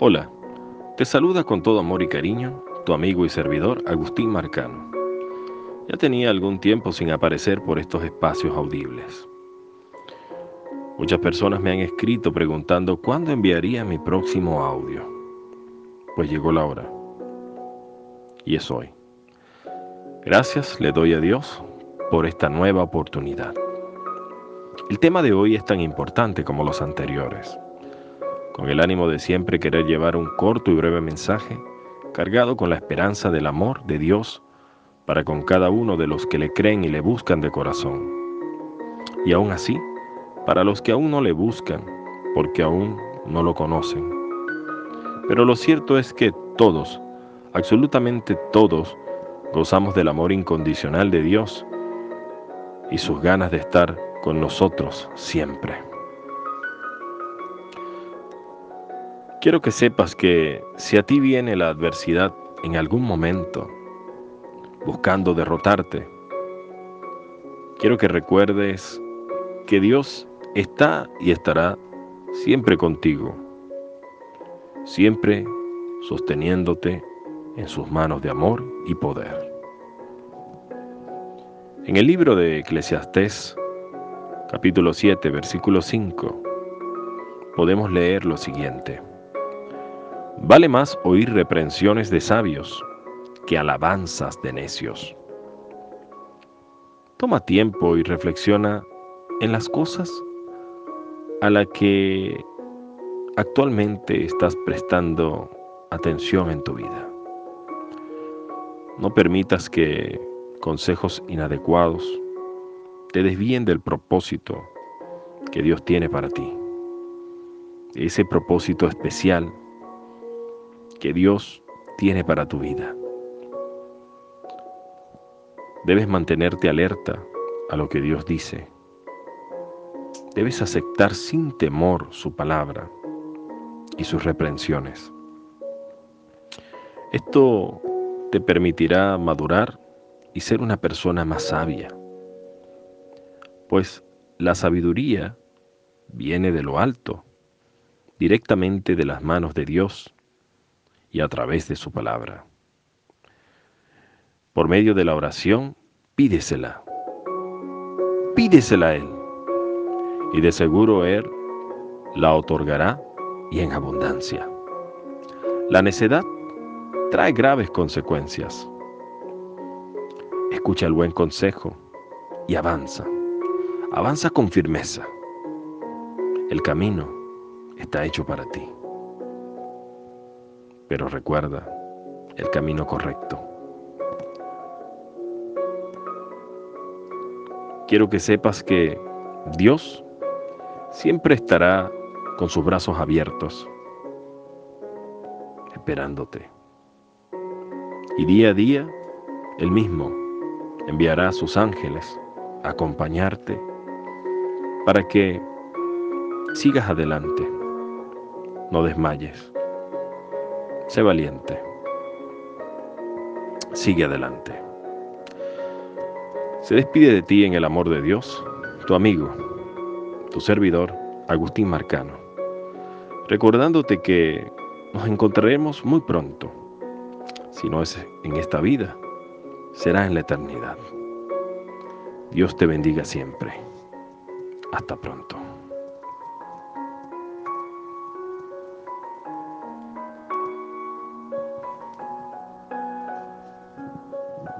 Hola, te saluda con todo amor y cariño tu amigo y servidor Agustín Marcano. Ya tenía algún tiempo sin aparecer por estos espacios audibles. Muchas personas me han escrito preguntando cuándo enviaría mi próximo audio. Pues llegó la hora. Y es hoy. Gracias le doy a Dios por esta nueva oportunidad. El tema de hoy es tan importante como los anteriores con el ánimo de siempre querer llevar un corto y breve mensaje, cargado con la esperanza del amor de Dios para con cada uno de los que le creen y le buscan de corazón. Y aún así, para los que aún no le buscan, porque aún no lo conocen. Pero lo cierto es que todos, absolutamente todos, gozamos del amor incondicional de Dios y sus ganas de estar con nosotros siempre. Quiero que sepas que si a ti viene la adversidad en algún momento, buscando derrotarte, quiero que recuerdes que Dios está y estará siempre contigo, siempre sosteniéndote en sus manos de amor y poder. En el libro de Eclesiastés, capítulo 7, versículo 5, podemos leer lo siguiente. Vale más oír reprensiones de sabios que alabanzas de necios. Toma tiempo y reflexiona en las cosas a las que actualmente estás prestando atención en tu vida. No permitas que consejos inadecuados te desvíen del propósito que Dios tiene para ti. Ese propósito especial que Dios tiene para tu vida. Debes mantenerte alerta a lo que Dios dice. Debes aceptar sin temor su palabra y sus reprensiones. Esto te permitirá madurar y ser una persona más sabia, pues la sabiduría viene de lo alto, directamente de las manos de Dios y a través de su palabra. Por medio de la oración, pídesela. Pídesela a Él. Y de seguro Él la otorgará y en abundancia. La necedad trae graves consecuencias. Escucha el buen consejo y avanza. Avanza con firmeza. El camino está hecho para ti pero recuerda el camino correcto. Quiero que sepas que Dios siempre estará con sus brazos abiertos, esperándote. Y día a día, Él mismo enviará a sus ángeles a acompañarte para que sigas adelante, no desmayes. Sé valiente. Sigue adelante. Se despide de ti en el amor de Dios, tu amigo, tu servidor, Agustín Marcano, recordándote que nos encontraremos muy pronto. Si no es en esta vida, será en la eternidad. Dios te bendiga siempre. Hasta pronto.